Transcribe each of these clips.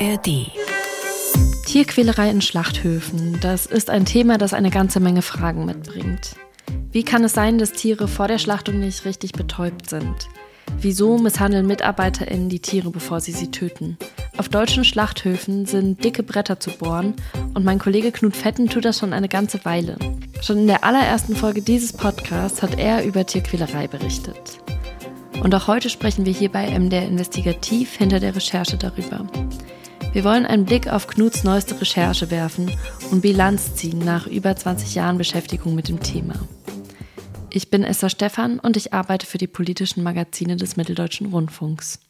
ARD. Tierquälerei in Schlachthöfen, das ist ein Thema, das eine ganze Menge Fragen mitbringt. Wie kann es sein, dass Tiere vor der Schlachtung nicht richtig betäubt sind? Wieso misshandeln MitarbeiterInnen die Tiere, bevor sie sie töten? Auf deutschen Schlachthöfen sind dicke Bretter zu bohren und mein Kollege Knut Fetten tut das schon eine ganze Weile. Schon in der allerersten Folge dieses Podcasts hat er über Tierquälerei berichtet. Und auch heute sprechen wir hier bei MDR Investigativ hinter der Recherche darüber. Wir wollen einen Blick auf Knuts neueste Recherche werfen und Bilanz ziehen nach über 20 Jahren Beschäftigung mit dem Thema. Ich bin Esther Stephan und ich arbeite für die politischen Magazine des Mitteldeutschen Rundfunks.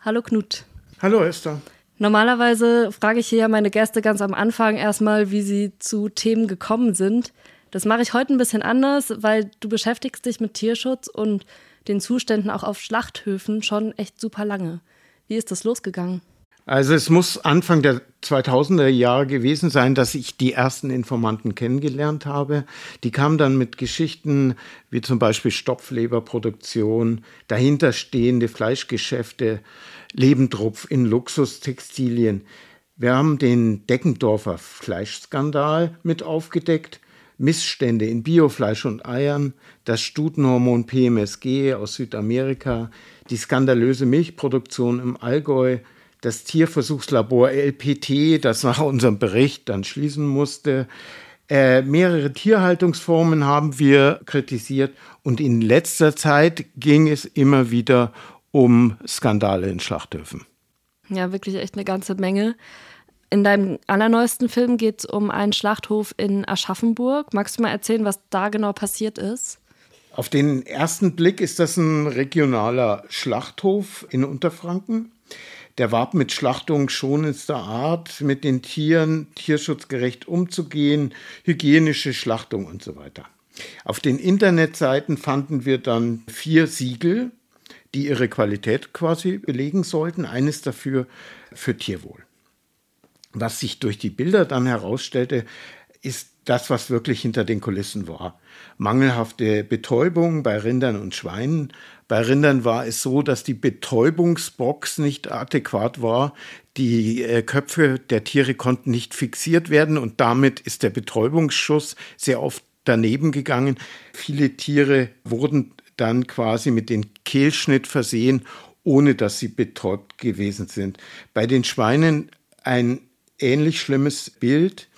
Hallo Knut. Hallo Esther. Normalerweise frage ich hier ja meine Gäste ganz am Anfang erstmal, wie sie zu Themen gekommen sind. Das mache ich heute ein bisschen anders, weil du beschäftigst dich mit Tierschutz und den Zuständen auch auf Schlachthöfen schon echt super lange. Wie ist das losgegangen? Also es muss Anfang der 2000er Jahre gewesen sein, dass ich die ersten Informanten kennengelernt habe. Die kamen dann mit Geschichten wie zum Beispiel Stopfleberproduktion, dahinterstehende Fleischgeschäfte, Lebendrupf in Luxustextilien. Wir haben den Deckendorfer Fleischskandal mit aufgedeckt. Missstände in Biofleisch und Eiern, das Stutenhormon PMSG aus Südamerika, die skandalöse Milchproduktion im Allgäu, das Tierversuchslabor LPT, das nach unserem Bericht dann schließen musste. Äh, mehrere Tierhaltungsformen haben wir kritisiert und in letzter Zeit ging es immer wieder um Skandale in Schlachthöfen. Ja, wirklich echt eine ganze Menge. In deinem allerneuesten Film geht es um einen Schlachthof in Aschaffenburg. Magst du mal erzählen, was da genau passiert ist? Auf den ersten Blick ist das ein regionaler Schlachthof in Unterfranken. Der warb mit Schlachtung schonendster Art, mit den Tieren tierschutzgerecht umzugehen, hygienische Schlachtung und so weiter. Auf den Internetseiten fanden wir dann vier Siegel, die ihre Qualität quasi belegen sollten. Eines dafür für Tierwohl. Was sich durch die Bilder dann herausstellte, ist das, was wirklich hinter den Kulissen war. Mangelhafte Betäubung bei Rindern und Schweinen. Bei Rindern war es so, dass die Betäubungsbox nicht adäquat war. Die äh, Köpfe der Tiere konnten nicht fixiert werden und damit ist der Betäubungsschuss sehr oft daneben gegangen. Viele Tiere wurden dann quasi mit dem Kehlschnitt versehen, ohne dass sie betäubt gewesen sind. Bei den Schweinen ein ähnlich schlimmes Bild.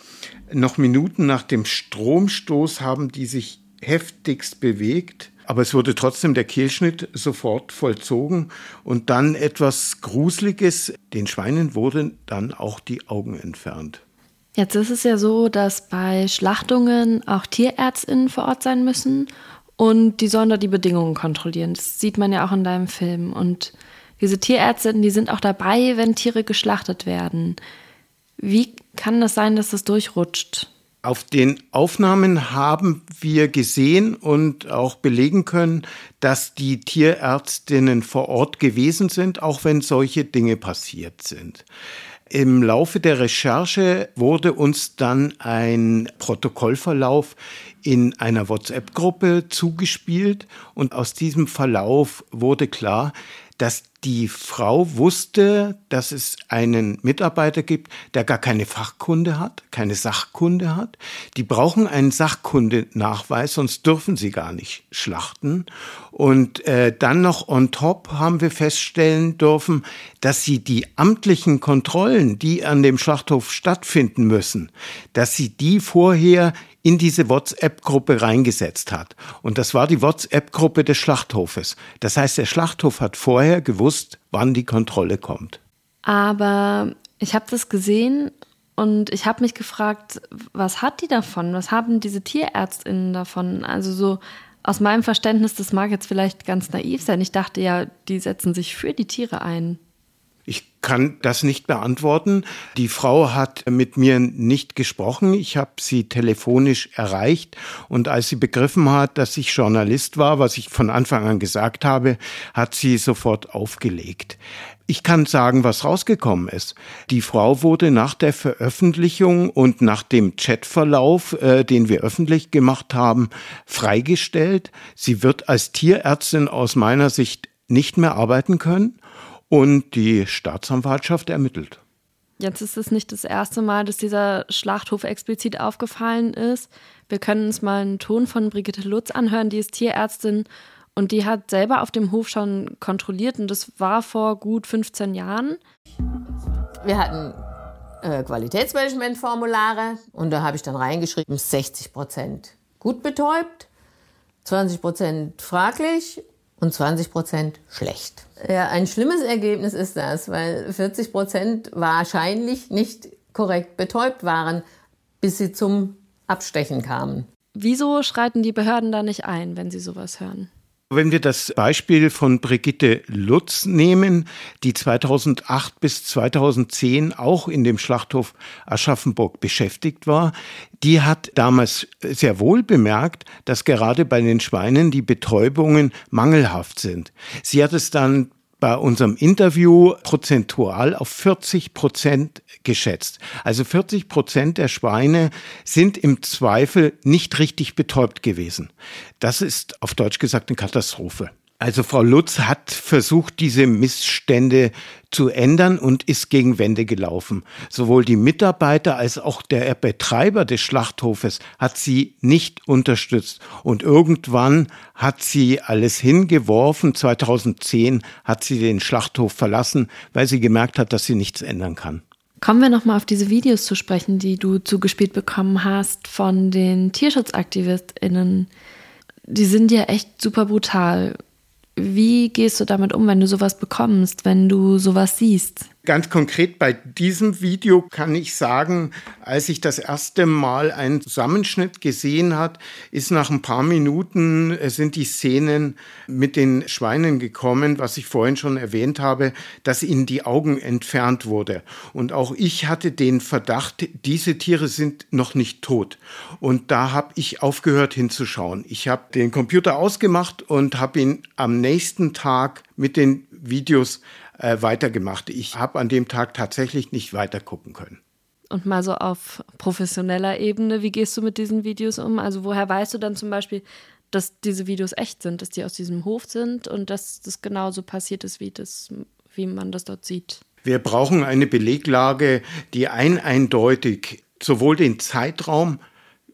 Noch Minuten nach dem Stromstoß haben die sich heftigst bewegt. Aber es wurde trotzdem der Kehlschnitt sofort vollzogen und dann etwas Gruseliges. Den Schweinen wurden dann auch die Augen entfernt. Jetzt ist es ja so, dass bei Schlachtungen auch Tierärztinnen vor Ort sein müssen und die sollen da die Bedingungen kontrollieren. Das sieht man ja auch in deinem Film. Und diese Tierärztinnen, die sind auch dabei, wenn Tiere geschlachtet werden. Wie kann das sein, dass das durchrutscht? Auf den Aufnahmen haben wir gesehen und auch belegen können, dass die Tierärztinnen vor Ort gewesen sind, auch wenn solche Dinge passiert sind. Im Laufe der Recherche wurde uns dann ein Protokollverlauf in einer WhatsApp-Gruppe zugespielt und aus diesem Verlauf wurde klar, dass die Frau wusste, dass es einen Mitarbeiter gibt, der gar keine Fachkunde hat, keine Sachkunde hat. Die brauchen einen Sachkundenachweis, sonst dürfen sie gar nicht schlachten. Und äh, dann noch on top haben wir feststellen dürfen, dass sie die amtlichen Kontrollen, die an dem Schlachthof stattfinden müssen, dass sie die vorher in diese WhatsApp-Gruppe reingesetzt hat. Und das war die WhatsApp-Gruppe des Schlachthofes. Das heißt, der Schlachthof hat vorher gewusst, wann die Kontrolle kommt. Aber ich habe das gesehen und ich habe mich gefragt, was hat die davon? Was haben diese Tierärztinnen davon? Also so aus meinem Verständnis, das mag jetzt vielleicht ganz naiv sein. Ich dachte ja, die setzen sich für die Tiere ein. Ich kann das nicht beantworten. Die Frau hat mit mir nicht gesprochen. Ich habe sie telefonisch erreicht und als sie begriffen hat, dass ich Journalist war, was ich von Anfang an gesagt habe, hat sie sofort aufgelegt. Ich kann sagen, was rausgekommen ist. Die Frau wurde nach der Veröffentlichung und nach dem Chatverlauf, äh, den wir öffentlich gemacht haben, freigestellt. Sie wird als Tierärztin aus meiner Sicht nicht mehr arbeiten können und die Staatsanwaltschaft ermittelt. Jetzt ist es nicht das erste Mal, dass dieser Schlachthof explizit aufgefallen ist. Wir können uns mal einen Ton von Brigitte Lutz anhören, die ist Tierärztin und die hat selber auf dem Hof schon kontrolliert und das war vor gut 15 Jahren. Wir hatten äh, Qualitätsmanagementformulare und da habe ich dann reingeschrieben, 60 Prozent gut betäubt, 20 Prozent fraglich und 20 Prozent schlecht. Ja, ein schlimmes Ergebnis ist das, weil 40 Prozent wahrscheinlich nicht korrekt betäubt waren, bis sie zum Abstechen kamen. Wieso schreiten die Behörden da nicht ein, wenn sie sowas hören? Wenn wir das Beispiel von Brigitte Lutz nehmen, die 2008 bis 2010 auch in dem Schlachthof Aschaffenburg beschäftigt war, die hat damals sehr wohl bemerkt, dass gerade bei den Schweinen die Betäubungen mangelhaft sind. Sie hat es dann bei unserem Interview prozentual auf 40 Prozent geschätzt. Also 40 Prozent der Schweine sind im Zweifel nicht richtig betäubt gewesen. Das ist auf Deutsch gesagt eine Katastrophe. Also Frau Lutz hat versucht, diese Missstände zu ändern und ist gegen Wände gelaufen. Sowohl die Mitarbeiter als auch der Betreiber des Schlachthofes hat sie nicht unterstützt. Und irgendwann hat sie alles hingeworfen. 2010 hat sie den Schlachthof verlassen, weil sie gemerkt hat, dass sie nichts ändern kann. Kommen wir nochmal auf diese Videos zu sprechen, die du zugespielt bekommen hast von den TierschutzaktivistInnen. Die sind ja echt super brutal. Wie gehst du damit um, wenn du sowas bekommst, wenn du sowas siehst? Ganz konkret bei diesem Video kann ich sagen, als ich das erste Mal einen Zusammenschnitt gesehen hat, ist nach ein paar Minuten äh, sind die Szenen mit den Schweinen gekommen, was ich vorhin schon erwähnt habe, dass ihnen die Augen entfernt wurde. Und auch ich hatte den Verdacht, diese Tiere sind noch nicht tot. Und da habe ich aufgehört hinzuschauen. Ich habe den Computer ausgemacht und habe ihn am nächsten Tag mit den Videos äh, weitergemacht. Ich habe an dem Tag tatsächlich nicht weiter gucken können. Und mal so auf professioneller Ebene, wie gehst du mit diesen Videos um? Also woher weißt du dann zum Beispiel, dass diese Videos echt sind, dass die aus diesem Hof sind und dass das genauso passiert ist, wie, das, wie man das dort sieht? Wir brauchen eine Beleglage, die ein eindeutig sowohl den Zeitraum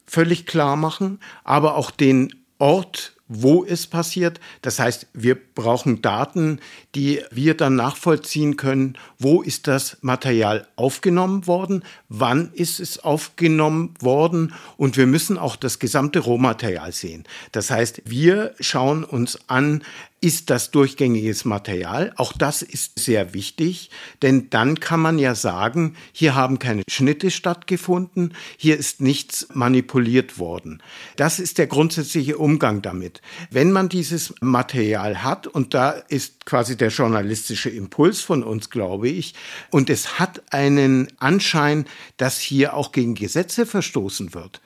völlig klar machen, aber auch den Ort wo es passiert. Das heißt, wir brauchen Daten, die wir dann nachvollziehen können, wo ist das Material aufgenommen worden, wann ist es aufgenommen worden und wir müssen auch das gesamte Rohmaterial sehen. Das heißt, wir schauen uns an, ist das durchgängiges Material. Auch das ist sehr wichtig, denn dann kann man ja sagen, hier haben keine Schnitte stattgefunden, hier ist nichts manipuliert worden. Das ist der grundsätzliche Umgang damit. Wenn man dieses Material hat, und da ist quasi der journalistische Impuls von uns, glaube ich, und es hat einen Anschein, dass hier auch gegen Gesetze verstoßen wird,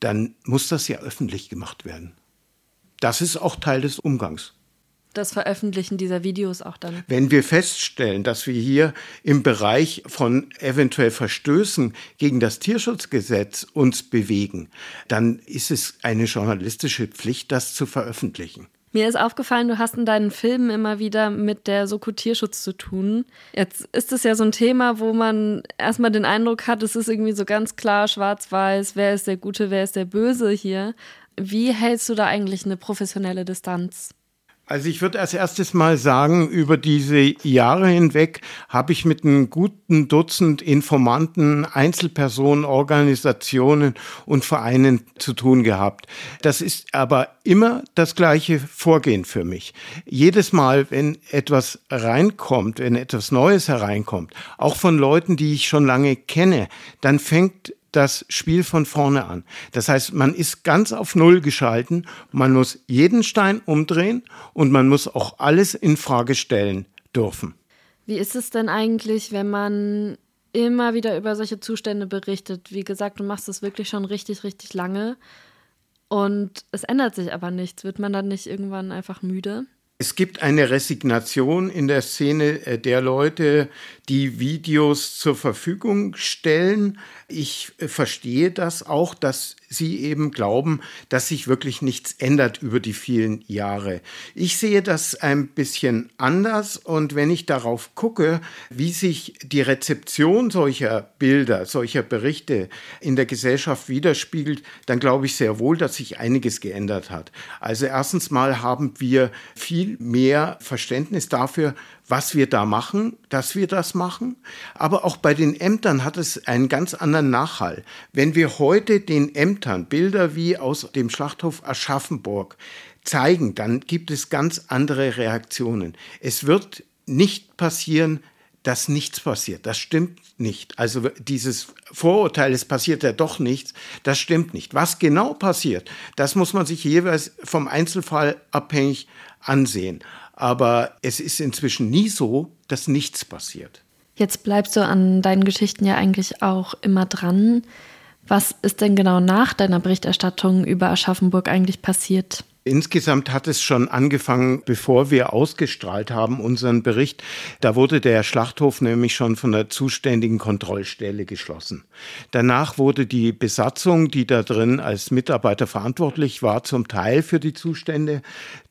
dann muss das ja öffentlich gemacht werden. Das ist auch Teil des Umgangs das Veröffentlichen dieser Videos auch dann. Wenn wir feststellen, dass wir hier im Bereich von eventuell Verstößen gegen das Tierschutzgesetz uns bewegen, dann ist es eine journalistische Pflicht, das zu veröffentlichen. Mir ist aufgefallen, du hast in deinen Filmen immer wieder mit der Soko Tierschutz zu tun. Jetzt ist es ja so ein Thema, wo man erstmal den Eindruck hat, es ist irgendwie so ganz klar schwarz-weiß, wer ist der Gute, wer ist der Böse hier. Wie hältst du da eigentlich eine professionelle Distanz? Also ich würde als erstes mal sagen, über diese Jahre hinweg habe ich mit einem guten Dutzend Informanten, Einzelpersonen, Organisationen und Vereinen zu tun gehabt. Das ist aber immer das gleiche Vorgehen für mich. Jedes Mal, wenn etwas reinkommt, wenn etwas Neues hereinkommt, auch von Leuten, die ich schon lange kenne, dann fängt das Spiel von vorne an. Das heißt, man ist ganz auf Null geschalten, man muss jeden Stein umdrehen und man muss auch alles in Frage stellen dürfen. Wie ist es denn eigentlich, wenn man immer wieder über solche Zustände berichtet? Wie gesagt, du machst das wirklich schon richtig, richtig lange und es ändert sich aber nichts. Wird man dann nicht irgendwann einfach müde? Es gibt eine Resignation in der Szene äh, der Leute, die Videos zur Verfügung stellen. Ich äh, verstehe das auch, dass sie eben glauben, dass sich wirklich nichts ändert über die vielen Jahre. Ich sehe das ein bisschen anders und wenn ich darauf gucke, wie sich die Rezeption solcher Bilder, solcher Berichte in der Gesellschaft widerspiegelt, dann glaube ich sehr wohl, dass sich einiges geändert hat. Also erstens mal haben wir viel mehr Verständnis dafür, was wir da machen, dass wir das machen. Aber auch bei den Ämtern hat es einen ganz anderen Nachhall. Wenn wir heute den Ämtern Bilder wie aus dem Schlachthof Aschaffenburg zeigen, dann gibt es ganz andere Reaktionen. Es wird nicht passieren, dass nichts passiert. Das stimmt nicht. Also dieses Vorurteil, es passiert ja doch nichts, das stimmt nicht. Was genau passiert, das muss man sich jeweils vom Einzelfall abhängig ansehen. Aber es ist inzwischen nie so, dass nichts passiert. Jetzt bleibst du an deinen Geschichten ja eigentlich auch immer dran. Was ist denn genau nach deiner Berichterstattung über Aschaffenburg eigentlich passiert? Insgesamt hat es schon angefangen, bevor wir ausgestrahlt haben, unseren Bericht. Da wurde der Schlachthof nämlich schon von der zuständigen Kontrollstelle geschlossen. Danach wurde die Besatzung, die da drin als Mitarbeiter verantwortlich war, zum Teil für die Zustände,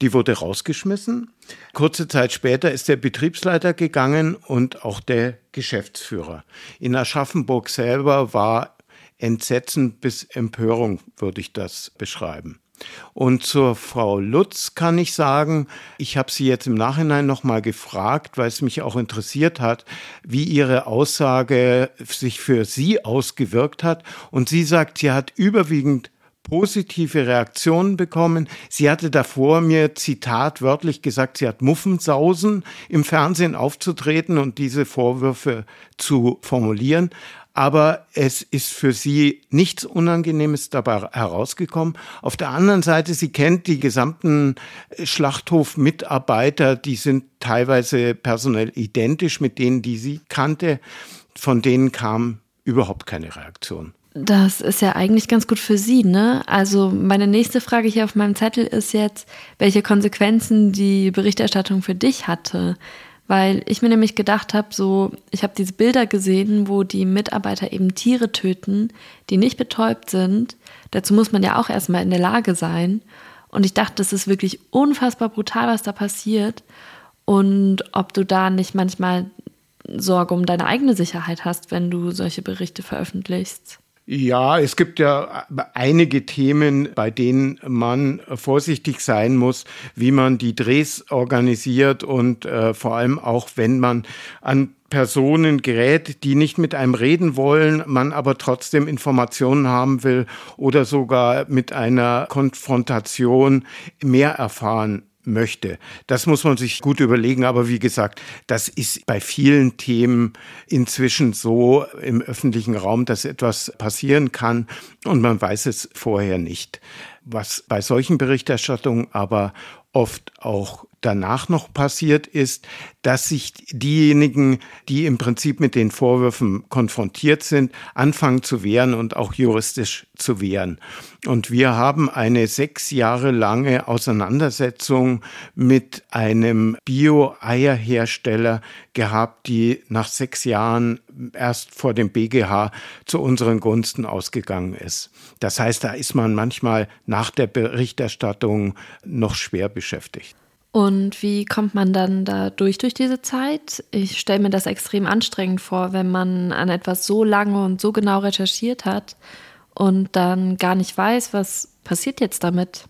die wurde rausgeschmissen. Kurze Zeit später ist der Betriebsleiter gegangen und auch der Geschäftsführer. In Aschaffenburg selber war Entsetzen bis Empörung, würde ich das beschreiben. Und zur Frau Lutz kann ich sagen, ich habe sie jetzt im Nachhinein nochmal gefragt, weil es mich auch interessiert hat, wie ihre Aussage sich für sie ausgewirkt hat. Und sie sagt, sie hat überwiegend positive Reaktionen bekommen. Sie hatte davor mir Zitat wörtlich gesagt, sie hat Muffensausen im Fernsehen aufzutreten und diese Vorwürfe zu formulieren aber es ist für sie nichts Unangenehmes dabei herausgekommen. Auf der anderen Seite, sie kennt die gesamten Schlachthof-Mitarbeiter, die sind teilweise personell identisch mit denen, die sie kannte. Von denen kam überhaupt keine Reaktion. Das ist ja eigentlich ganz gut für Sie, ne? Also meine nächste Frage hier auf meinem Zettel ist jetzt, welche Konsequenzen die Berichterstattung für dich hatte. Weil ich mir nämlich gedacht habe, so, ich habe diese Bilder gesehen, wo die Mitarbeiter eben Tiere töten, die nicht betäubt sind. Dazu muss man ja auch erstmal in der Lage sein. Und ich dachte, das ist wirklich unfassbar brutal, was da passiert. Und ob du da nicht manchmal Sorge um deine eigene Sicherheit hast, wenn du solche Berichte veröffentlichst. Ja, es gibt ja einige Themen, bei denen man vorsichtig sein muss, wie man die Drehs organisiert und äh, vor allem auch, wenn man an Personen gerät, die nicht mit einem reden wollen, man aber trotzdem Informationen haben will oder sogar mit einer Konfrontation mehr erfahren möchte. Das muss man sich gut überlegen. Aber wie gesagt, das ist bei vielen Themen inzwischen so im öffentlichen Raum, dass etwas passieren kann und man weiß es vorher nicht. Was bei solchen Berichterstattungen aber oft auch danach noch passiert ist, dass sich diejenigen, die im Prinzip mit den Vorwürfen konfrontiert sind, anfangen zu wehren und auch juristisch zu wehren. Und wir haben eine sechs Jahre lange Auseinandersetzung mit einem Bio-Eierhersteller gehabt, die nach sechs Jahren erst vor dem BGH zu unseren Gunsten ausgegangen ist. Das heißt, da ist man manchmal nach der Berichterstattung noch schwer beschäftigt. Und wie kommt man dann da durch durch diese Zeit? Ich stelle mir das extrem anstrengend vor, wenn man an etwas so lange und so genau recherchiert hat und dann gar nicht weiß, was passiert jetzt damit.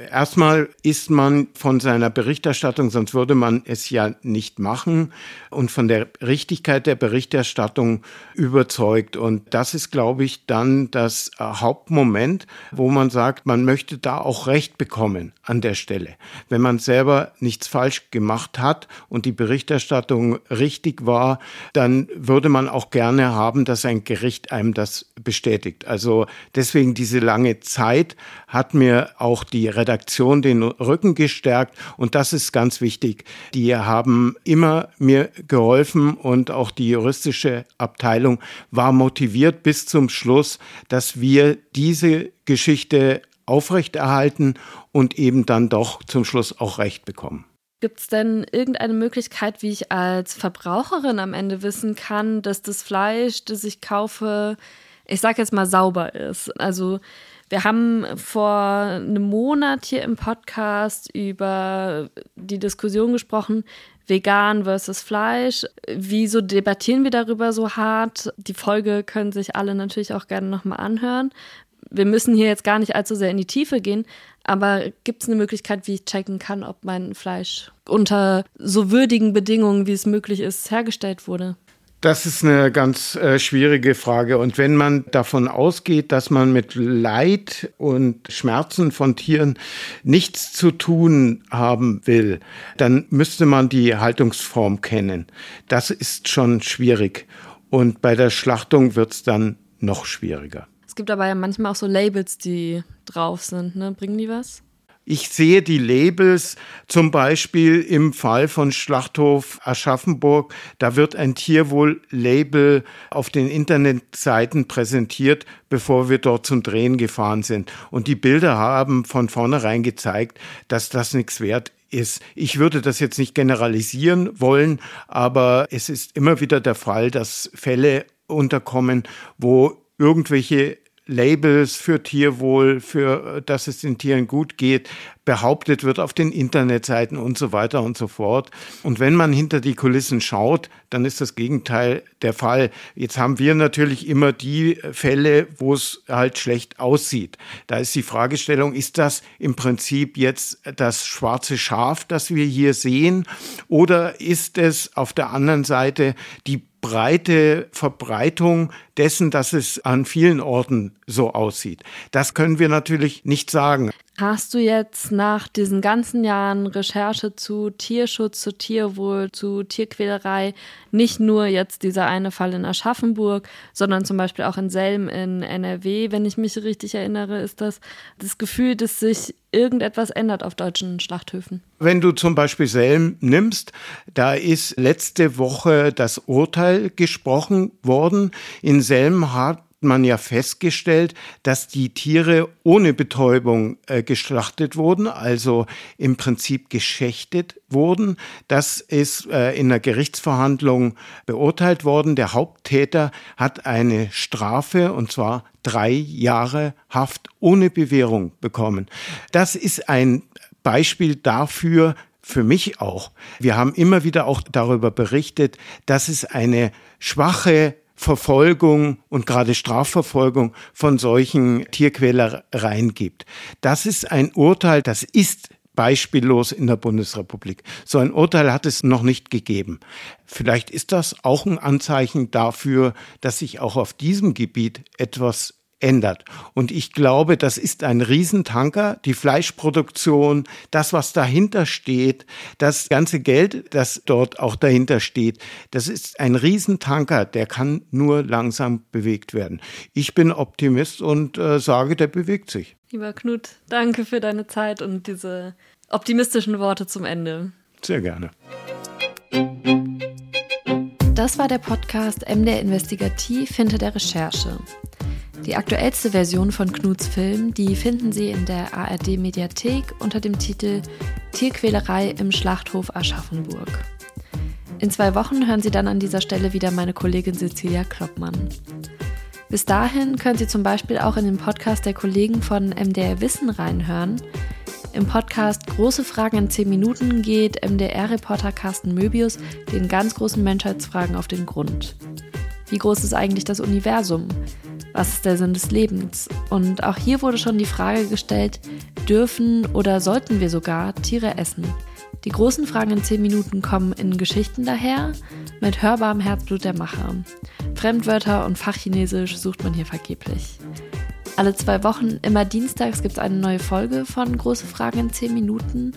Erstmal ist man von seiner Berichterstattung, sonst würde man es ja nicht machen, und von der Richtigkeit der Berichterstattung überzeugt. Und das ist, glaube ich, dann das Hauptmoment, wo man sagt, man möchte da auch Recht bekommen an der Stelle. Wenn man selber nichts falsch gemacht hat und die Berichterstattung richtig war, dann würde man auch gerne haben, dass ein Gericht einem das bestätigt. Also deswegen diese lange Zeit hat mir auch die Redaktion den Rücken gestärkt und das ist ganz wichtig. Die haben immer mir geholfen und auch die juristische Abteilung war motiviert bis zum Schluss, dass wir diese Geschichte aufrechterhalten und eben dann doch zum Schluss auch Recht bekommen. Gibt es denn irgendeine Möglichkeit, wie ich als Verbraucherin am Ende wissen kann, dass das Fleisch, das ich kaufe, ich sage jetzt mal sauber ist? Also wir haben vor einem Monat hier im Podcast über die Diskussion gesprochen, vegan versus Fleisch. Wieso debattieren wir darüber so hart? Die Folge können sich alle natürlich auch gerne nochmal anhören. Wir müssen hier jetzt gar nicht allzu sehr in die Tiefe gehen, aber gibt es eine Möglichkeit, wie ich checken kann, ob mein Fleisch unter so würdigen Bedingungen, wie es möglich ist, hergestellt wurde? Das ist eine ganz äh, schwierige Frage. Und wenn man davon ausgeht, dass man mit Leid und Schmerzen von Tieren nichts zu tun haben will, dann müsste man die Haltungsform kennen. Das ist schon schwierig. Und bei der Schlachtung wird es dann noch schwieriger. Es gibt aber ja manchmal auch so Labels, die drauf sind. Ne? Bringen die was? Ich sehe die Labels zum Beispiel im Fall von Schlachthof Aschaffenburg. Da wird ein Tierwohl-Label auf den Internetseiten präsentiert, bevor wir dort zum Drehen gefahren sind. Und die Bilder haben von vornherein gezeigt, dass das nichts wert ist. Ich würde das jetzt nicht generalisieren wollen, aber es ist immer wieder der Fall, dass Fälle unterkommen, wo irgendwelche Labels für Tierwohl, für äh, dass es den Tieren gut geht, behauptet wird auf den Internetseiten und so weiter und so fort. Und wenn man hinter die Kulissen schaut, dann ist das Gegenteil der Fall. Jetzt haben wir natürlich immer die Fälle, wo es halt schlecht aussieht. Da ist die Fragestellung, ist das im Prinzip jetzt das schwarze Schaf, das wir hier sehen, oder ist es auf der anderen Seite die breite Verbreitung dessen, dass es an vielen Orten so aussieht. Das können wir natürlich nicht sagen. Hast du jetzt nach diesen ganzen Jahren Recherche zu Tierschutz, zu Tierwohl, zu Tierquälerei nicht nur jetzt dieser eine Fall in Aschaffenburg, sondern zum Beispiel auch in Selm in NRW, wenn ich mich richtig erinnere, ist das das Gefühl, dass sich irgendetwas ändert auf deutschen Schlachthöfen? Wenn du zum Beispiel Selm nimmst, da ist letzte Woche das Urteil gesprochen worden. In Selm hat man ja festgestellt, dass die Tiere ohne Betäubung äh, geschlachtet wurden, also im Prinzip geschächtet wurden. Das ist äh, in der Gerichtsverhandlung beurteilt worden. Der Haupttäter hat eine Strafe und zwar drei Jahre Haft ohne Bewährung bekommen. Das ist ein Beispiel dafür, für mich auch. Wir haben immer wieder auch darüber berichtet, dass es eine schwache Verfolgung und gerade Strafverfolgung von solchen Tierquälereien gibt. Das ist ein Urteil, das ist beispiellos in der Bundesrepublik. So ein Urteil hat es noch nicht gegeben. Vielleicht ist das auch ein Anzeichen dafür, dass sich auch auf diesem Gebiet etwas ändert. Und ich glaube, das ist ein Riesentanker, die Fleischproduktion, das, was dahinter steht, das ganze Geld, das dort auch dahinter steht, das ist ein Riesentanker, der kann nur langsam bewegt werden. Ich bin Optimist und äh, sage, der bewegt sich. Lieber Knut, danke für deine Zeit und diese optimistischen Worte zum Ende. Sehr gerne. Das war der Podcast MDR Investigativ hinter der Recherche. Die aktuellste Version von Knuts Film, die finden Sie in der ARD Mediathek unter dem Titel Tierquälerei im Schlachthof Aschaffenburg. In zwei Wochen hören Sie dann an dieser Stelle wieder meine Kollegin Cecilia Kloppmann. Bis dahin können Sie zum Beispiel auch in den Podcast der Kollegen von MDR Wissen reinhören. Im Podcast Große Fragen in 10 Minuten geht MDR-Reporter Carsten Möbius den ganz großen Menschheitsfragen auf den Grund. Wie groß ist eigentlich das Universum? Was ist der Sinn des Lebens? Und auch hier wurde schon die Frage gestellt, dürfen oder sollten wir sogar Tiere essen? Die großen Fragen in 10 Minuten kommen in Geschichten daher, mit hörbarem Herzblut der Macher. Fremdwörter und Fachchinesisch sucht man hier vergeblich. Alle zwei Wochen, immer dienstags, gibt es eine neue Folge von Große Fragen in 10 Minuten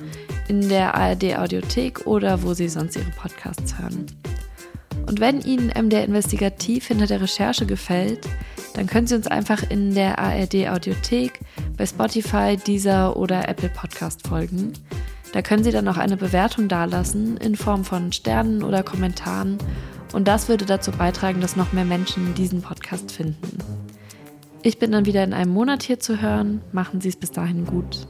in der ARD Audiothek oder wo Sie sonst Ihre Podcasts hören. Und wenn Ihnen MDR Investigativ hinter der Recherche gefällt, dann können Sie uns einfach in der ARD Audiothek, bei Spotify, Deezer oder Apple Podcast folgen. Da können Sie dann auch eine Bewertung dalassen in Form von Sternen oder Kommentaren und das würde dazu beitragen, dass noch mehr Menschen diesen Podcast finden. Ich bin dann wieder in einem Monat hier zu hören. Machen Sie es bis dahin gut.